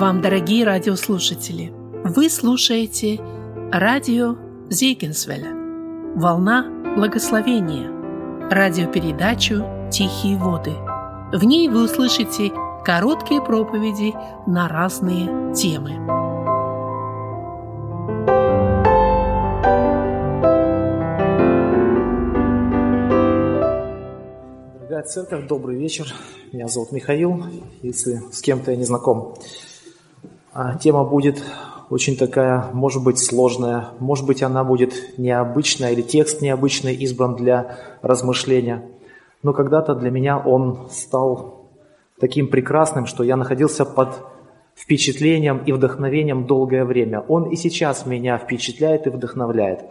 вам, дорогие радиослушатели! Вы слушаете радио Зейгенсвеля «Волна благословения» радиопередачу «Тихие воды». В ней вы услышите короткие проповеди на разные темы. Дорогая церковь, добрый вечер. Меня зовут Михаил, если с кем-то я не знаком. А тема будет очень такая, может быть, сложная, может быть, она будет необычная или текст необычный избран для размышления. Но когда-то для меня он стал таким прекрасным, что я находился под впечатлением и вдохновением долгое время. Он и сейчас меня впечатляет и вдохновляет.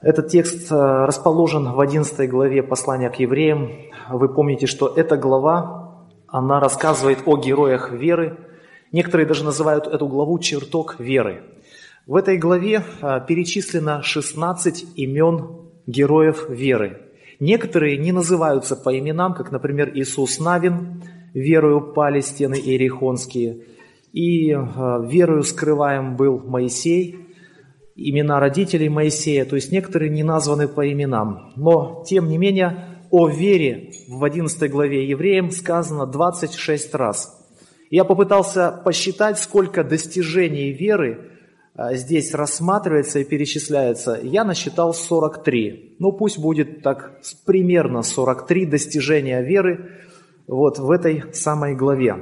Этот текст э, расположен в 11 главе послания к евреям. Вы помните, что эта глава, она рассказывает о героях веры, Некоторые даже называют эту главу «Чертог веры». В этой главе а, перечислено 16 имен героев веры. Некоторые не называются по именам, как, например, Иисус Навин, верою пали стены Иерихонские, и а, верою скрываем был Моисей, имена родителей Моисея, то есть некоторые не названы по именам. Но, тем не менее, о вере в 11 главе Евреям сказано 26 раз – я попытался посчитать, сколько достижений веры а, здесь рассматривается и перечисляется. Я насчитал 43. Ну, пусть будет так примерно 43 достижения веры вот в этой самой главе.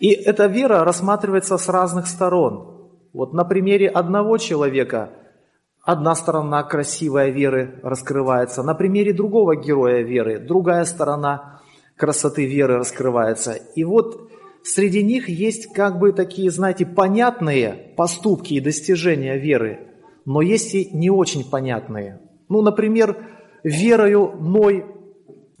И эта вера рассматривается с разных сторон. Вот на примере одного человека одна сторона красивой веры раскрывается, на примере другого героя веры другая сторона красоты веры раскрывается. И вот среди них есть как бы такие, знаете, понятные поступки и достижения веры, но есть и не очень понятные. Ну, например, верою Ной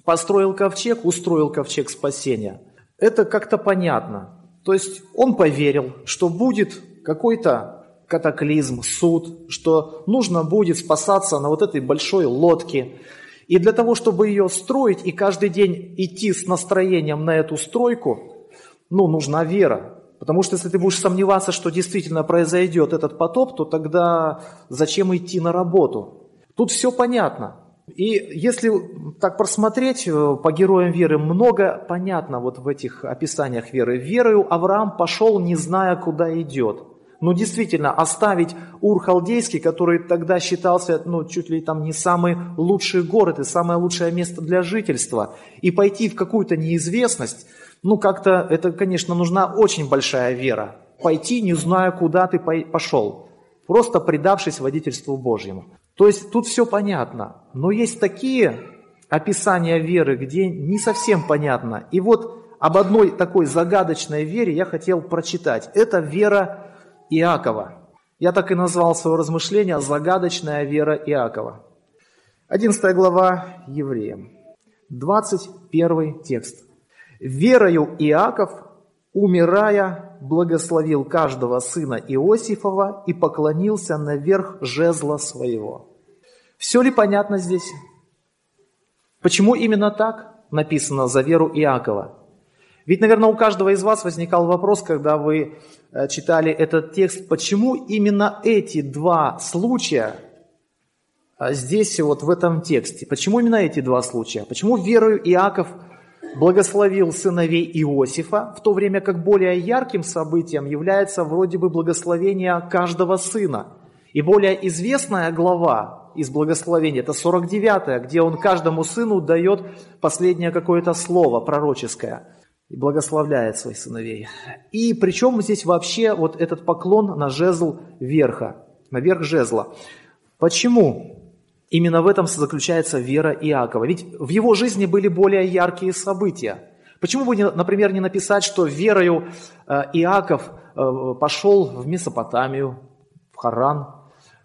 построил ковчег, устроил ковчег спасения. Это как-то понятно. То есть он поверил, что будет какой-то катаклизм, суд, что нужно будет спасаться на вот этой большой лодке. И для того, чтобы ее строить и каждый день идти с настроением на эту стройку, ну, нужна вера. Потому что если ты будешь сомневаться, что действительно произойдет этот потоп, то тогда зачем идти на работу? Тут все понятно. И если так просмотреть э, по героям веры, много понятно вот в этих описаниях веры. Верою Авраам пошел, не зная, куда идет. Ну, действительно, оставить Ур-Халдейский, который тогда считался, ну, чуть ли там не самый лучший город и самое лучшее место для жительства, и пойти в какую-то неизвестность, ну, как-то это, конечно, нужна очень большая вера. Пойти, не зная, куда ты пошел, просто предавшись водительству Божьему. То есть тут все понятно. Но есть такие описания веры, где не совсем понятно. И вот об одной такой загадочной вере я хотел прочитать. Это вера Иакова. Я так и назвал свое размышление «Загадочная вера Иакова». 11 глава Евреям, 21 текст. Верою Иаков, умирая, благословил каждого сына Иосифова и поклонился наверх жезла своего. Все ли понятно здесь? Почему именно так написано за веру Иакова? Ведь, наверное, у каждого из вас возникал вопрос, когда вы э, читали этот текст, почему именно эти два случая э, здесь, вот в этом тексте, почему именно эти два случая? Почему верою Иаков – благословил сыновей Иосифа, в то время как более ярким событием является вроде бы благословение каждого сына. И более известная глава из благословения, это 49 где он каждому сыну дает последнее какое-то слово пророческое и благословляет своих сыновей. И причем здесь вообще вот этот поклон на жезл верха, на верх жезла. Почему? Именно в этом заключается вера Иакова. Ведь в его жизни были более яркие события. Почему бы, например, не написать, что верою э, Иаков э, пошел в Месопотамию, в Харан?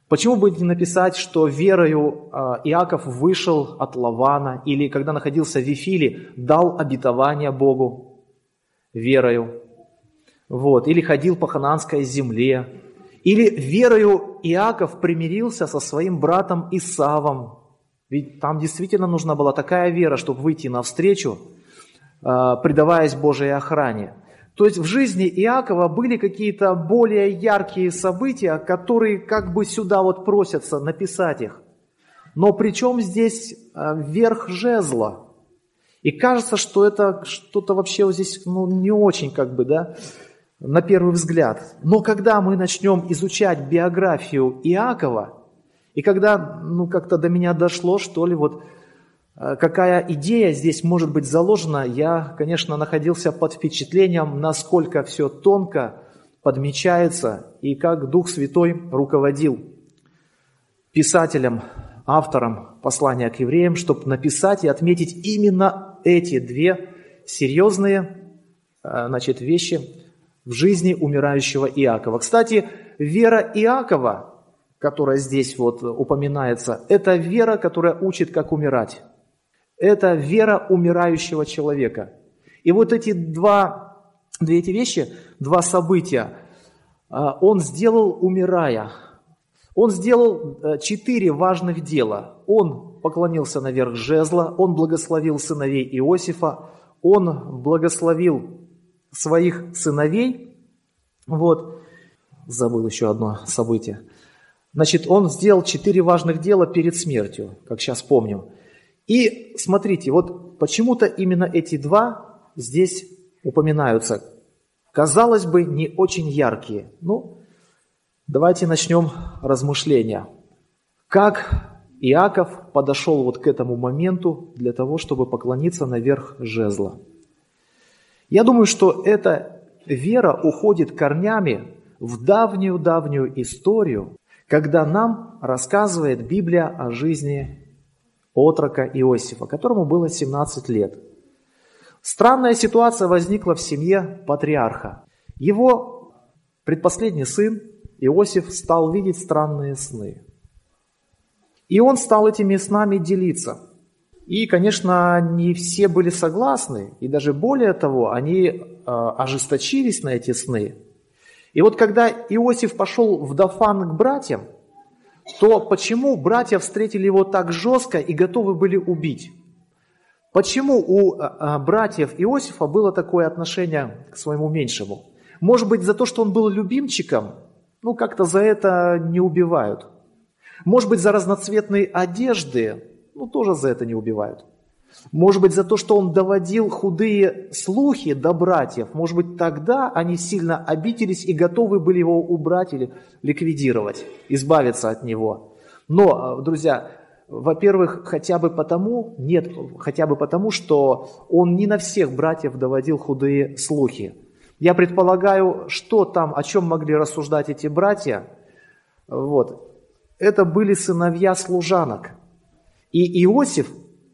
Почему бы не написать, что верою э, Иаков вышел от Лавана, или когда находился в Вифиле, дал обетование Богу верою? Вот. Или ходил по хананской земле, или верою Иаков примирился со своим братом Исавом. Ведь там действительно нужна была такая вера, чтобы выйти навстречу, а, предаваясь Божьей охране. То есть в жизни Иакова были какие-то более яркие события, которые как бы сюда вот просятся написать их. Но при чем здесь э, верх жезла? И кажется, что это что-то вообще вот здесь ну, не очень как бы, да, на первый взгляд. Но когда мы начнем изучать биографию Иакова, и когда, ну, как-то до меня дошло, что ли, вот Э, какая идея здесь может быть заложена, я, конечно, находился под впечатлением, насколько все тонко подмечается и как Дух Святой руководил писателем, автором послания к евреям, чтобы написать и отметить именно эти две серьезные э, значит, вещи в жизни умирающего Иакова. Кстати, вера Иакова, которая здесь вот упоминается, это вера, которая учит, как умирать. Это вера умирающего человека. И вот эти два, две эти вещи, два события, а, он сделал, умирая. Он сделал э, четыре важных дела. Он поклонился наверх жезла, он благословил сыновей Иосифа, он благословил своих сыновей. Вот, забыл еще одно событие. Значит, он сделал четыре важных дела перед смертью, как сейчас помню. И смотрите, вот почему-то именно эти два здесь упоминаются. Казалось бы, не очень яркие. Ну, давайте начнем размышления. Как Иаков подошел вот к этому моменту для того, чтобы поклониться наверх жезла. Я думаю, что эта вера уходит корнями в давнюю-давнюю историю, когда нам рассказывает Библия о жизни отрока Иосифа, которому было 17 лет. Странная ситуация возникла в семье патриарха. Его предпоследний сын Иосиф стал видеть странные сны. И он стал этими снами делиться. И, конечно, не все были согласны, и даже более того, они э, ожесточились на эти сны. И вот когда Иосиф пошел в Дафан к братьям, то почему братья встретили его так жестко и готовы были убить? Почему у а, а, братьев Иосифа было такое отношение к своему меньшему? Может быть, за то, что он был любимчиком? Ну, как-то за это не убивают. Может быть, за разноцветные одежды? Ну, тоже за это не убивают. Может быть, за то, что он доводил худые слухи до братьев. Может быть, тогда они сильно обиделись и готовы были его убрать или ликвидировать, избавиться от него. Но, друзья, во-первых, хотя бы потому, нет, хотя бы потому, что он не на всех братьев доводил худые слухи. Я предполагаю, что там, о чем могли рассуждать эти братья, вот, это были сыновья служанок. И Иосиф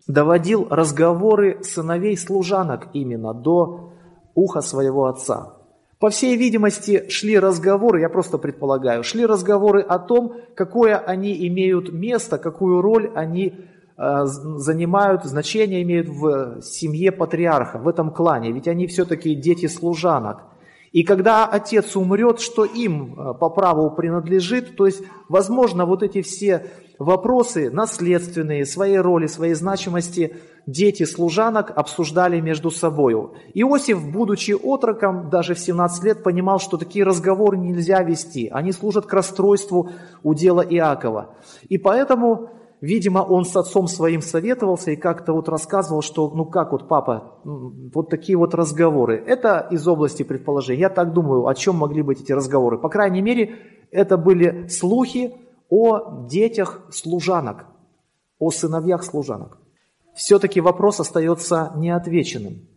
доводил разговоры сыновей служанок именно до уха своего отца. По всей видимости, шли разговоры, я просто предполагаю, шли разговоры о том, какое они имеют место, какую роль они э, занимают, значение имеют в семье патриарха, в этом клане. Ведь они все-таки дети служанок. И когда отец умрет, что им э, по праву принадлежит, то есть, возможно, вот эти все вопросы наследственные, своей роли, своей значимости дети служанок обсуждали между собою. Иосиф, будучи отроком, даже в 17 лет понимал, что такие разговоры нельзя вести. Они служат к расстройству у дела Иакова. И поэтому, видимо, он с отцом своим советовался и как-то вот рассказывал, что ну как вот папа, вот такие вот разговоры. Это из области предположений. Я так думаю, о чем могли быть эти разговоры. По крайней мере, это были слухи, о детях служанок, о сыновьях служанок. Все-таки вопрос остается неотвеченным.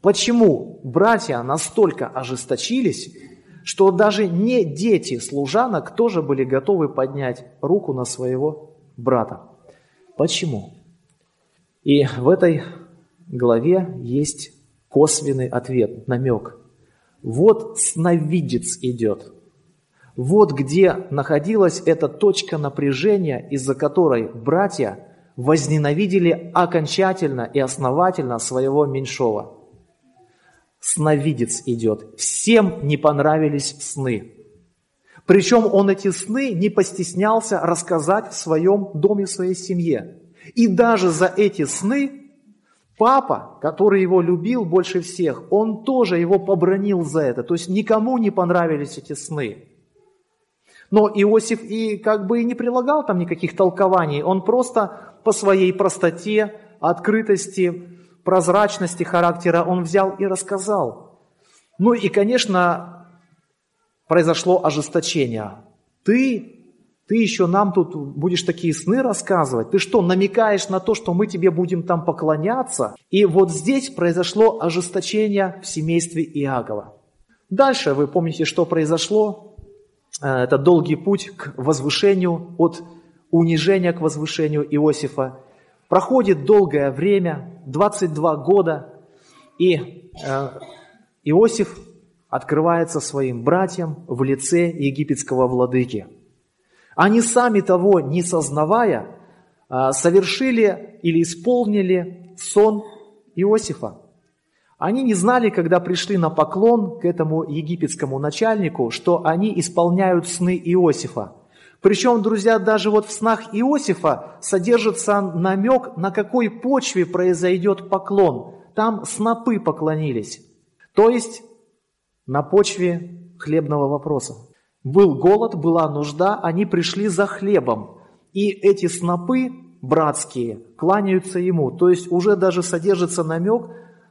Почему братья настолько ожесточились, что даже не дети служанок тоже были готовы поднять руку на своего брата? Почему? И в этой главе есть косвенный ответ, намек. Вот сновидец идет – вот где находилась эта точка напряжения, из-за которой братья возненавидели окончательно и основательно своего меньшого. Сновидец идет. Всем не понравились сны. Причем он эти сны не постеснялся рассказать в своем доме, в своей семье. И даже за эти сны Папа, который его любил больше всех, он тоже его побронил за это. То есть никому не понравились эти сны. Но Иосиф и как бы и не прилагал там никаких толкований. Он просто по своей простоте, открытости, прозрачности характера он взял и рассказал. Ну и, конечно, произошло ожесточение. Ты ты еще нам тут будешь такие сны рассказывать? Ты что, намекаешь на то, что мы тебе будем там поклоняться? И вот здесь произошло ожесточение в семействе Иакова. Дальше вы помните, что произошло? Э, это долгий путь к возвышению, от унижения к возвышению Иосифа. Проходит долгое время, 22 года, и э, Иосиф открывается своим братьям в лице египетского владыки – они сами того не сознавая, а, совершили или исполнили сон Иосифа. Они не знали, когда пришли на поклон к этому египетскому начальнику, что они исполняют сны Иосифа. Причем, друзья, даже вот в снах Иосифа содержится намек, на какой почве произойдет поклон. Там снопы поклонились. То есть на почве хлебного вопроса. Был голод, была нужда, они пришли за хлебом. И эти снопы братские кланяются ему. То есть уже даже содержится намек,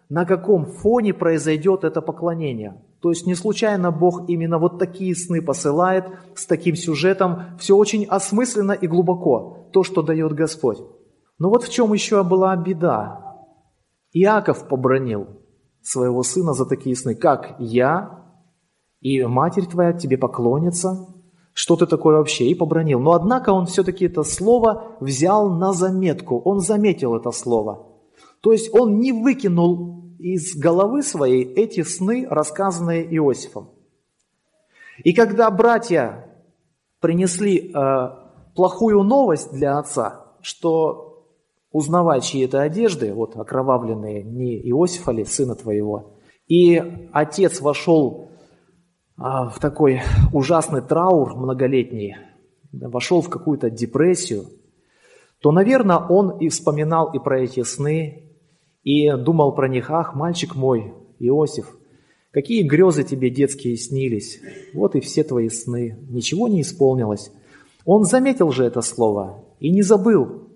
на каком фоне произойдет это поклонение. То есть не случайно Бог именно вот такие сны посылает с таким сюжетом. Все очень осмысленно и глубоко, то, что дает Господь. Но вот в чем еще была беда. Иаков побронил своего сына за такие сны. Как я и матерь твоя тебе поклонится. Что ты такое вообще? И побронил. Но однако он все-таки это слово взял на заметку. Он заметил это слово. То есть он не выкинул из головы своей эти сны, рассказанные Иосифом. И когда братья принесли э, плохую новость для отца, что узнавая чьи это одежды, вот окровавленные, не Иосифа ли, сына твоего, и отец вошел а, в такой ужасный траур многолетний, вошел в какую-то депрессию, то, наверное, он и вспоминал и про эти сны, и думал про них, ах, мальчик мой, Иосиф, какие грезы тебе детские снились, вот и все твои сны, ничего не исполнилось. Он заметил же это слово и не забыл.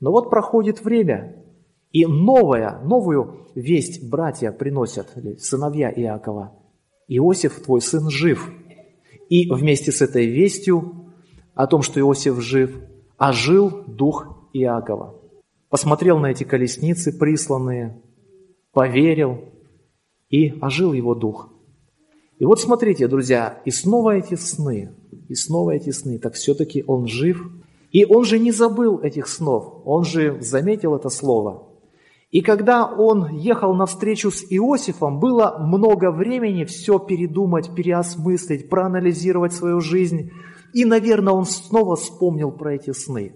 Но вот проходит время, и новая, новую весть братья приносят, сыновья Иакова – Иосиф, твой сын, жив. И вместе с этой вестью о том, что Иосиф жив, ожил дух Иакова. Посмотрел на эти колесницы присланные, поверил, и ожил его дух. И вот смотрите, друзья, и снова эти сны, и снова эти сны, так все-таки он жив. И он же не забыл этих снов, он же заметил это слово – и когда он ехал на встречу с Иосифом, было много времени все передумать, переосмыслить, проанализировать свою жизнь. И, наверное, он снова вспомнил про эти сны.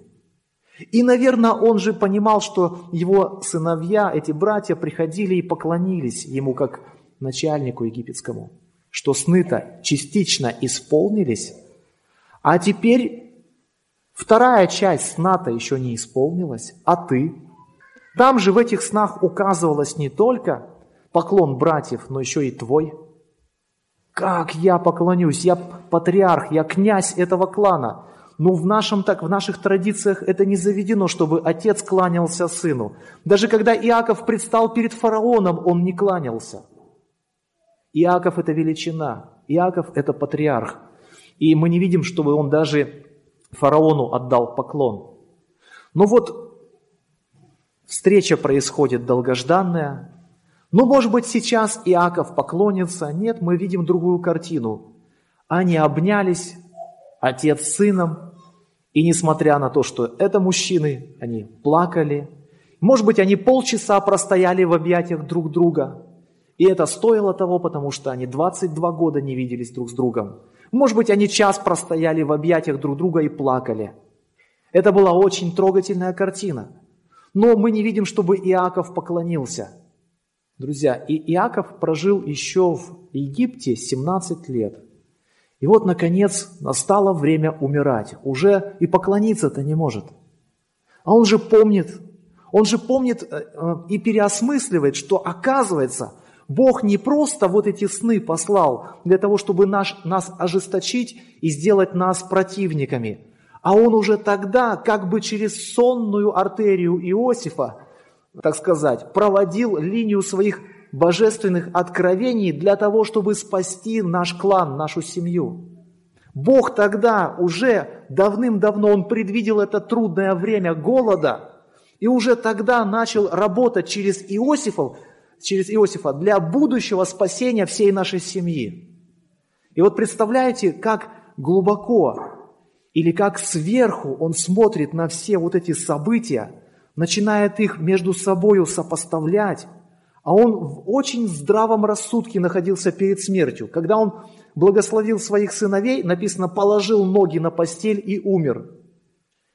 И, наверное, он же понимал, что его сыновья, эти братья, приходили и поклонились ему как начальнику египетскому, что сны-то частично исполнились, а теперь вторая часть сна-то еще не исполнилась, а ты – там же в этих снах указывалось не только поклон братьев, но еще и твой. Как я поклонюсь, я патриарх, я князь этого клана. Ну, в, нашем, так, в наших традициях это не заведено, чтобы отец кланялся сыну. Даже когда Иаков предстал перед фараоном, он не кланялся. Иаков – это величина, Иаков – это патриарх. И мы не видим, чтобы он даже фараону отдал поклон. Но вот Встреча происходит долгожданная. Ну, может быть, сейчас Иаков поклонится. Нет, мы видим другую картину. Они обнялись, отец с сыном, и несмотря на то, что это мужчины, они плакали. Может быть, они полчаса простояли в объятиях друг друга. И это стоило того, потому что они 22 года не виделись друг с другом. Может быть, они час простояли в объятиях друг друга и плакали. Это была очень трогательная картина. Но мы не видим, чтобы Иаков поклонился. Друзья, и Иаков прожил еще в Египте 17 лет. И вот, наконец, настало время умирать. Уже и поклониться-то не может. А он же помнит, Он же помнит э, э, и переосмысливает, что оказывается, Бог не просто вот эти сны послал для того, чтобы наш, нас ожесточить и сделать нас противниками, а Он уже тогда, как бы через сонную артерию Иосифа, так сказать, проводил линию своих божественных откровений для того, чтобы спасти наш клан, нашу семью. Бог тогда уже давным-давно, Он предвидел это трудное время голода, и уже тогда начал работать через Иосифов, через Иосифа для будущего спасения всей нашей семьи. И вот представляете, как глубоко или как сверху он смотрит на все вот эти события, начинает их между собой сопоставлять, а он в очень здравом рассудке находился перед смертью. Когда он благословил своих сыновей, написано, положил ноги на постель и умер.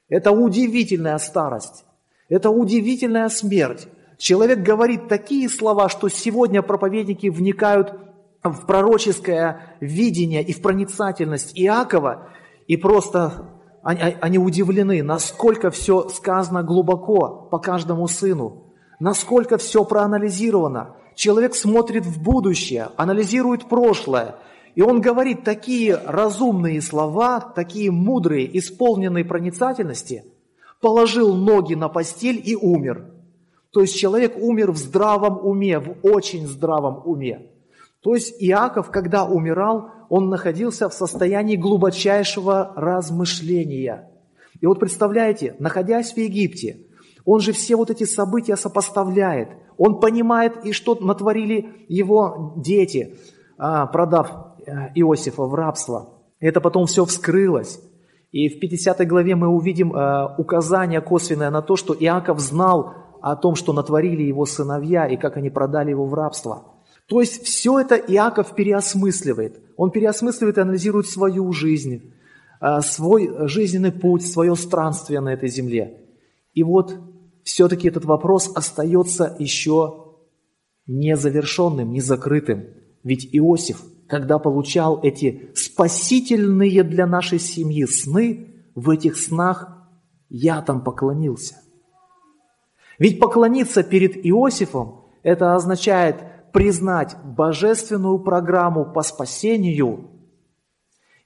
Это удивительная старость, это удивительная смерть. Человек говорит такие слова, что сегодня проповедники вникают в пророческое видение и в проницательность Иакова, и просто они, они удивлены, насколько все сказано глубоко по каждому сыну, насколько все проанализировано. Человек смотрит в будущее, анализирует прошлое, и он говорит такие разумные слова, такие мудрые, исполненные проницательности, положил ноги на постель и умер. То есть человек умер в здравом уме, в очень здравом уме. То есть Иаков, когда умирал, он находился в состоянии глубочайшего размышления. И вот представляете, находясь в Египте, он же все вот эти события сопоставляет. Он понимает, и что натворили его дети, а, продав э, Иосифа в рабство. Это потом все вскрылось. И в 50 главе мы увидим э, указание косвенное на то, что Иаков знал о том, что натворили его сыновья и как они продали его в рабство. То есть все это Иаков переосмысливает. Он переосмысливает и анализирует свою жизнь, э, свой жизненный путь, свое странствие на этой земле. И вот все-таки этот вопрос остается еще незавершенным, незакрытым. Ведь Иосиф, когда получал эти спасительные для нашей семьи сны, в этих снах я там поклонился. Ведь поклониться перед Иосифом, это означает признать божественную программу по спасению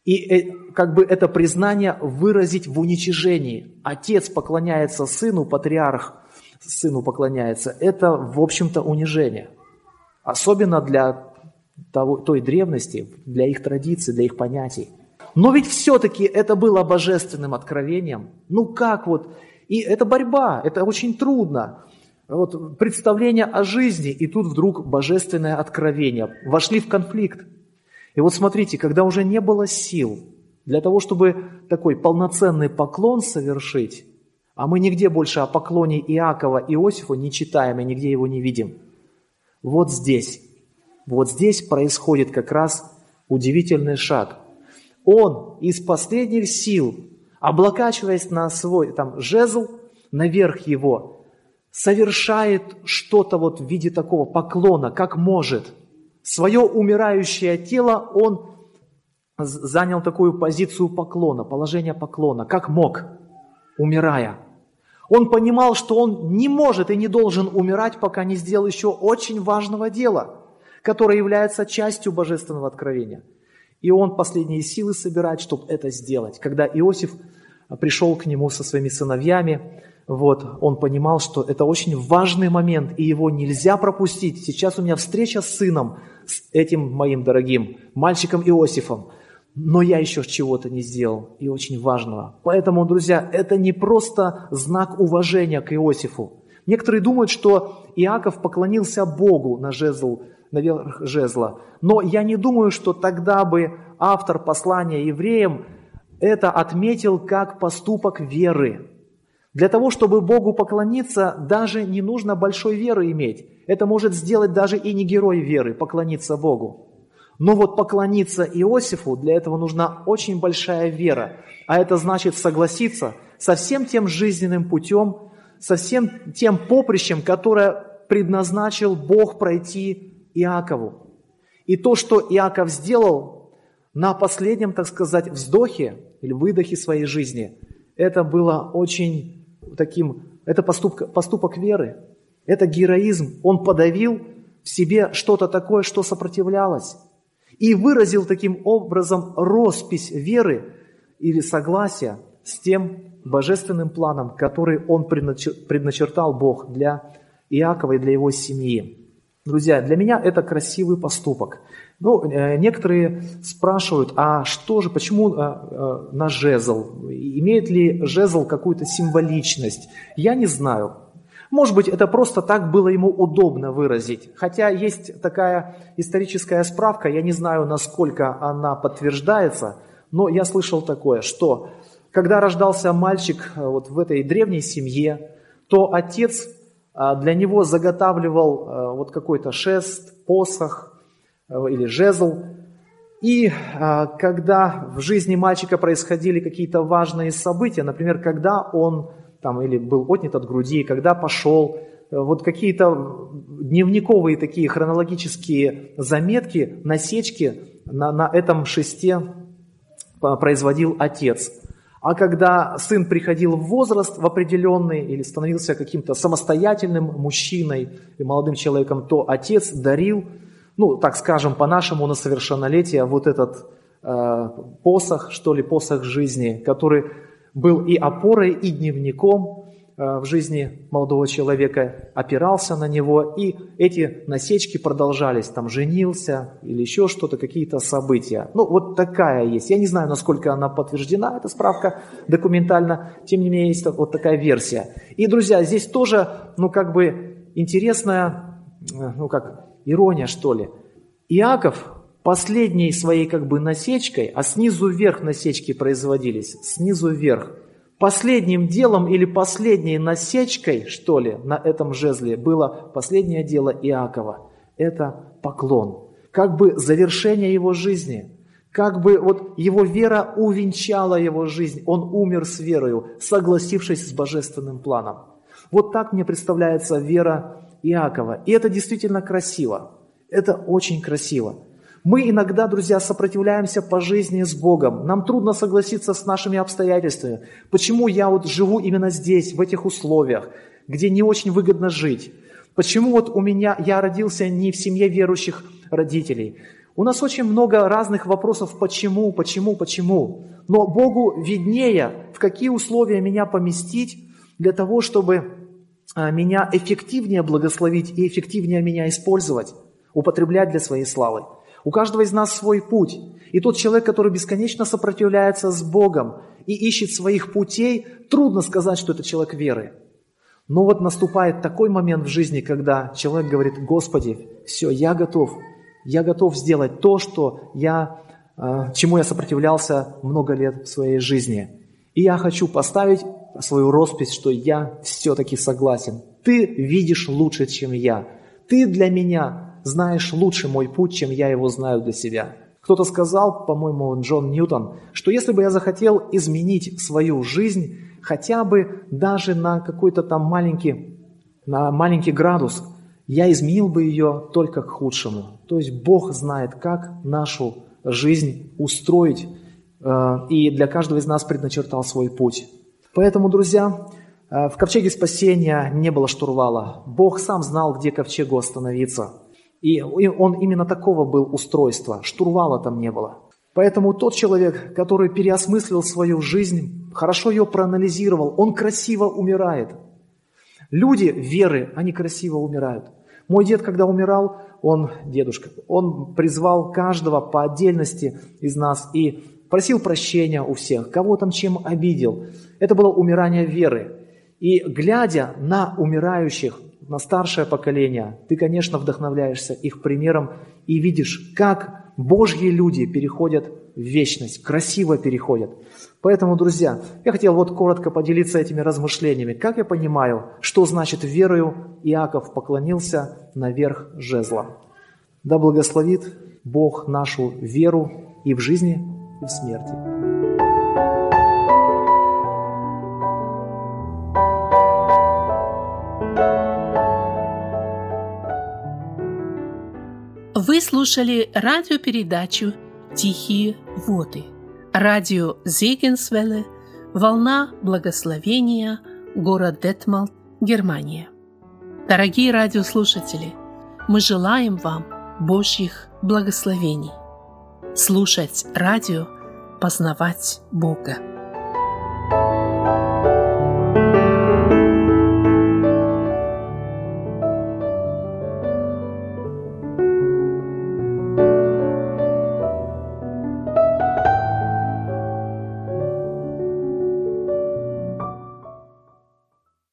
и э, как бы это признание выразить в уничижении. Отец поклоняется сыну, патриарх сыну поклоняется. Это, в общем-то, унижение. Особенно для того, той древности, для их традиций, для их понятий. Но ведь все-таки это было божественным откровением. Ну как вот? И это борьба, это очень трудно. Вот представление о жизни, и тут вдруг божественное откровение. Вошли в конфликт. И вот смотрите, когда уже не было сил для того, чтобы такой полноценный поклон совершить, а мы нигде больше о поклоне Иакова и Иосифу не читаем и нигде его не видим. Вот здесь, вот здесь происходит как раз удивительный шаг. Он из последних сил, облокачиваясь на свой там, жезл, наверх его, совершает что-то вот в виде такого поклона, как может – свое умирающее тело он занял такую позицию поклона, положение поклона, как мог, умирая. Он понимал, что он не может и не должен умирать, пока не сделал еще очень важного дела, которое является частью божественного откровения. И он последние силы собирает, чтобы это сделать. Когда Иосиф пришел к нему со своими сыновьями, вот, он понимал, что это очень важный момент, и его нельзя пропустить. Сейчас у меня встреча с сыном, с этим моим дорогим мальчиком Иосифом, но я еще чего-то не сделал, и очень важного. Поэтому, друзья, это не просто знак уважения к Иосифу. Некоторые думают, что Иаков поклонился Богу на жезл, наверх жезла. Но я не думаю, что тогда бы автор послания евреям это отметил как поступок веры. Для того, чтобы Богу поклониться, даже не нужно большой веры иметь. Это может сделать даже и не герой веры, поклониться Богу. Но вот поклониться Иосифу, для этого нужна очень большая вера. А это значит согласиться со всем тем жизненным путем, со всем тем поприщем, которое предназначил Бог пройти Иакову. И то, что Иаков сделал на последнем, так сказать, вздохе или выдохе своей жизни, это было очень таким Это поступок, поступок веры. Это героизм. Он подавил в себе что-то такое, что сопротивлялось. И выразил таким образом роспись веры или согласия с тем божественным планом, который он предначертал Бог для Иакова и для его семьи. Друзья, для меня это красивый поступок. Ну, э, некоторые спрашивают, а что же, почему э, э, на жезл? Имеет ли жезл какую-то символичность? Я не знаю. Может быть, это просто так было ему удобно выразить. Хотя есть такая историческая справка, я не знаю, насколько она подтверждается, но я слышал такое, что когда рождался мальчик вот в этой древней семье, то отец для него заготавливал вот какой-то шест, посох, или жезл. И а, когда в жизни мальчика происходили какие-то важные события, например, когда он там или был отнят от груди, когда пошел, э, вот какие-то дневниковые такие хронологические заметки, насечки на, на этом шесте производил отец. А когда сын приходил в возраст в определенный или становился каким-то самостоятельным мужчиной и молодым человеком, то отец дарил ну, так скажем, по-нашему на совершеннолетие вот этот э, посох, что ли, посох жизни, который был и опорой, и дневником э, в жизни молодого человека, опирался на него, и эти насечки продолжались, там, женился или еще что-то, какие-то события. Ну, вот такая есть. Я не знаю, насколько она подтверждена, эта справка документально, тем не менее, есть вот такая версия. И, друзья, здесь тоже, ну, как бы интересная, э, ну, как Ирония, что ли? Иаков последней своей как бы насечкой, а снизу вверх насечки производились, снизу вверх. Последним делом или последней насечкой, что ли, на этом жезле было последнее дело Иакова. Это поклон. Как бы завершение его жизни. Как бы вот его вера увенчала его жизнь. Он умер с верою, согласившись с божественным планом. Вот так мне представляется вера Иакова. И это действительно красиво. Это очень красиво. Мы иногда, друзья, сопротивляемся по жизни с Богом. Нам трудно согласиться с нашими обстоятельствами. Почему я вот живу именно здесь, в этих условиях, где не очень выгодно жить? Почему вот у меня, я родился не в семье верующих родителей? У нас очень много разных вопросов, почему, почему, почему. Но Богу виднее, в какие условия меня поместить для того, чтобы меня эффективнее благословить и эффективнее меня использовать, употреблять для своей славы. У каждого из нас свой путь. И тот человек, который бесконечно сопротивляется с Богом и ищет своих путей, трудно сказать, что это человек веры. Но вот наступает такой момент в жизни, когда человек говорит, Господи, все, я готов, я готов сделать то, что я, а, чему я сопротивлялся много лет в своей жизни. И я хочу поставить свою роспись, что я все-таки согласен. Ты видишь лучше, чем я. Ты для меня знаешь лучше мой путь, чем я его знаю для себя. Кто-то сказал, по-моему, Джон Ньютон, что если бы я захотел изменить свою жизнь хотя бы даже на какой-то там маленький, на маленький градус, я изменил бы ее только к худшему. То есть Бог знает, как нашу жизнь устроить, э, и для каждого из нас предначертал свой путь. Поэтому, друзья, э, в ковчеге спасения не было штурвала. Бог сам знал, где ковчегу остановиться. И он именно такого был устройства. Штурвала там не было. Поэтому тот человек, который переосмыслил свою жизнь, хорошо ее проанализировал, он красиво умирает. Люди веры, они красиво умирают. Мой дед, когда умирал, он, дедушка, он призвал каждого по отдельности из нас и просил прощения у всех, кого там чем обидел. Это было умирание веры. И глядя на умирающих, на старшее поколение, ты, конечно, вдохновляешься их примером и видишь, как Божьи люди переходят в вечность, красиво переходят. Поэтому, друзья, я хотел вот коротко поделиться этими размышлениями. Как я понимаю, что значит верою Иаков поклонился наверх жезла. Да благословит Бог нашу веру и в жизни, и в смерти. Вы слушали радиопередачу «Тихие воды». Радио Зегенсвелле «Волна благословения», город Детмалт, Германия. Дорогие радиослушатели, мы желаем вам Божьих благословений. Слушать радио, познавать Бога.